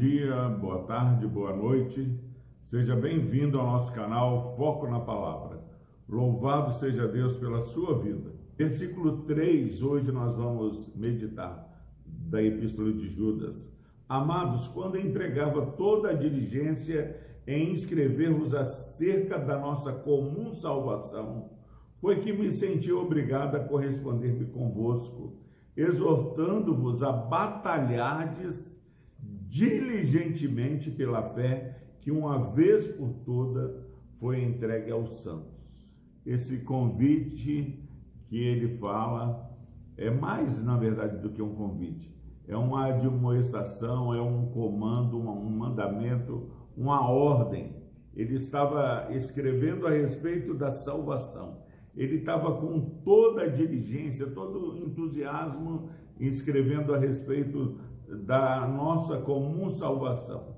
dia, boa tarde, boa noite. Seja bem-vindo ao nosso canal Foco na Palavra. Louvado seja Deus pela sua vida. Versículo 3, hoje nós vamos meditar da Epístola de Judas. Amados, quando empregava toda a diligência em inscrever-vos acerca da nossa comum salvação, foi que me senti obrigado a corresponder-me convosco, exortando-vos a batalhardes diligentemente pela fé que uma vez por toda foi entregue aos santos. Esse convite que ele fala é mais, na verdade, do que um convite. É uma admoestação, é um comando, um mandamento, uma ordem. Ele estava escrevendo a respeito da salvação. Ele estava com toda a diligência, todo o entusiasmo escrevendo a respeito da nossa comum salvação.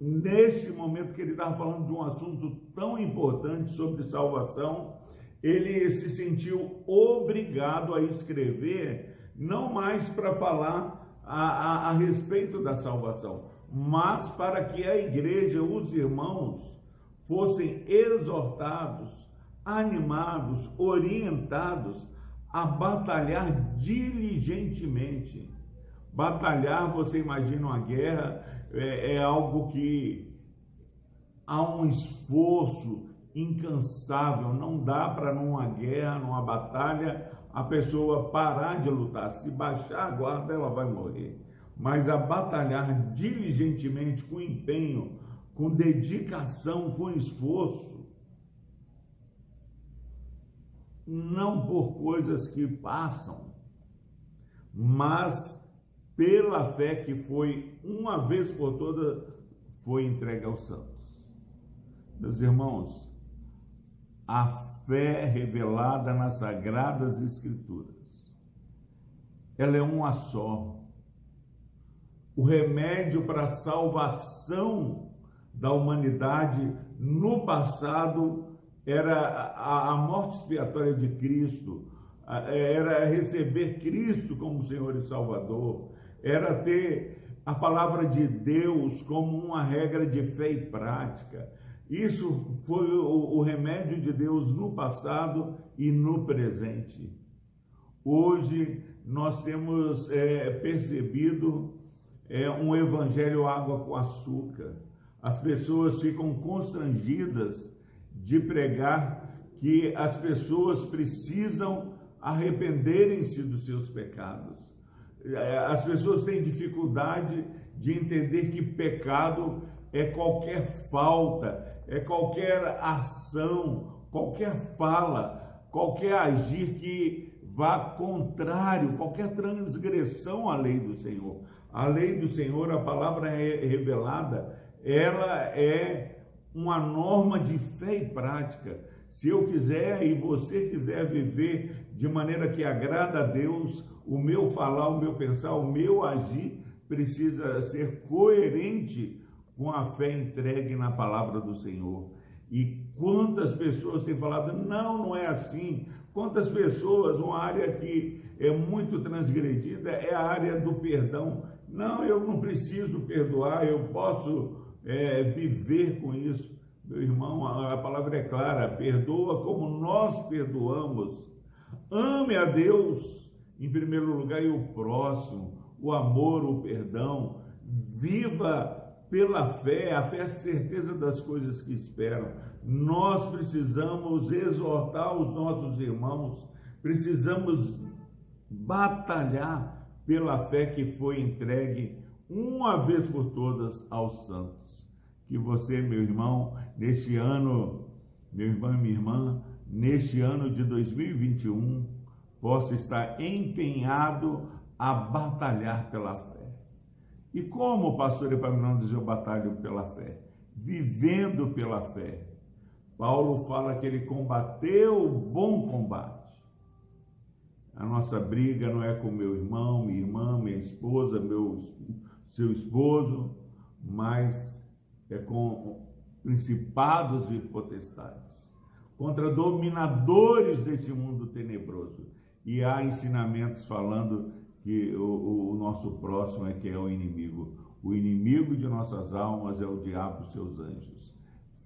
Nesse momento que ele estava falando de um assunto tão importante sobre salvação, ele se sentiu obrigado a escrever, não mais para falar a, a, a respeito da salvação, mas para que a igreja, os irmãos, fossem exortados, animados, orientados a batalhar diligentemente Batalhar, você imagina uma guerra, é, é algo que há um esforço incansável, não dá para numa guerra, numa batalha, a pessoa parar de lutar. Se baixar a guarda, ela vai morrer. Mas a batalhar diligentemente, com empenho, com dedicação, com esforço, não por coisas que passam, mas pela fé que foi uma vez por todas foi entregue aos santos. Meus irmãos, a fé revelada nas sagradas escrituras, ela é uma só. O remédio para a salvação da humanidade no passado era a, a morte expiatória de Cristo, era receber Cristo como Senhor e Salvador, era ter a palavra de Deus como uma regra de fé e prática. Isso foi o, o remédio de Deus no passado e no presente. Hoje nós temos é, percebido é, um evangelho água com açúcar. As pessoas ficam constrangidas de pregar que as pessoas precisam arrependerem-se dos seus pecados. É, as pessoas têm dificuldade de entender que pecado é qualquer falta, é qualquer ação, qualquer fala, qualquer agir que vá contrário, qualquer transgressão à lei do Senhor. A lei do Senhor, a palavra é revelada, ela é uma norma de fé e prática. Se eu quiser e você quiser viver de maneira que agrada a Deus, o meu falar, o meu pensar, o meu agir precisa ser coerente com a fé entregue na palavra do Senhor. E quantas pessoas têm falado, não, não é assim. Quantas pessoas, uma área que é muito transgredida é a área do perdão. Não, eu não preciso perdoar, eu posso é, viver com isso. Meu irmão, a, a palavra é clara: perdoa como nós perdoamos. Ame a Deus em primeiro lugar, e o próximo, o amor, o perdão. Viva pela fé, a fé é a certeza das coisas que esperam. Nós precisamos exortar os nossos irmãos, precisamos batalhar pela fé que foi entregue uma vez por todas aos santos. Que você, meu irmão, neste ano, meu irmão e minha irmã, neste ano de 2021, possa estar empenhado a batalhar pela fé. E como, pastor Epaminondas, eu batalho pela fé? Vivendo pela fé. Paulo fala que ele combateu o bom combate. A nossa briga não é com meu irmão, minha irmã, minha esposa, meu, seu esposo, mas é com principados e potestades, contra dominadores deste mundo tenebroso e há ensinamentos falando que o, o, nosso próximo é que é o inimigo. O inimigo de nossas almas é o diabo e seus anjos.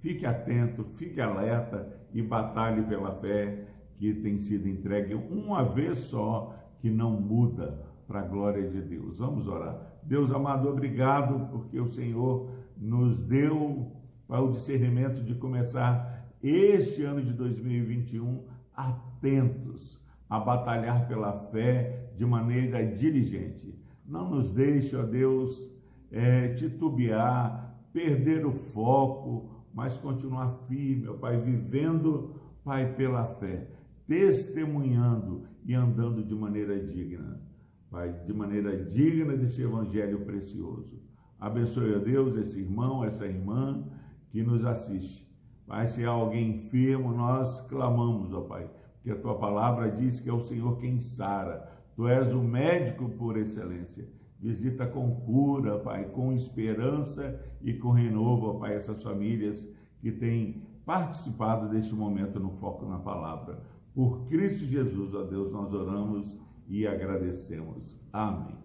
Fique atento, fique alerta e batalhe pela fé que tem sido entregue uma vez só, que não muda para a glória de Deus. Vamos orar. Deus amado, obrigado porque o Senhor nos deu para o discernimento de começar este ano de 2021 atentos a batalhar pela fé de maneira diligente. Não nos deixe, ó Deus, é, titubear, perder o foco, mas continuar firme, ó Pai, vivendo, Pai, pela fé, testemunhando e andando de maneira digna. Pai, de maneira digna desse evangelho precioso. Abençoe a Deus esse irmão, essa irmã que nos assiste. Pai, se há alguém enfermo, nós clamamos, ó Pai, porque a tua palavra diz que é o Senhor quem sara. Tu és o médico por excelência. Visita com cura, Pai, com esperança e com renovo, ó Pai, essas famílias que têm participado deste momento no Foco na Palavra. Por Cristo Jesus, ó Deus, nós oramos e agradecemos. Amém.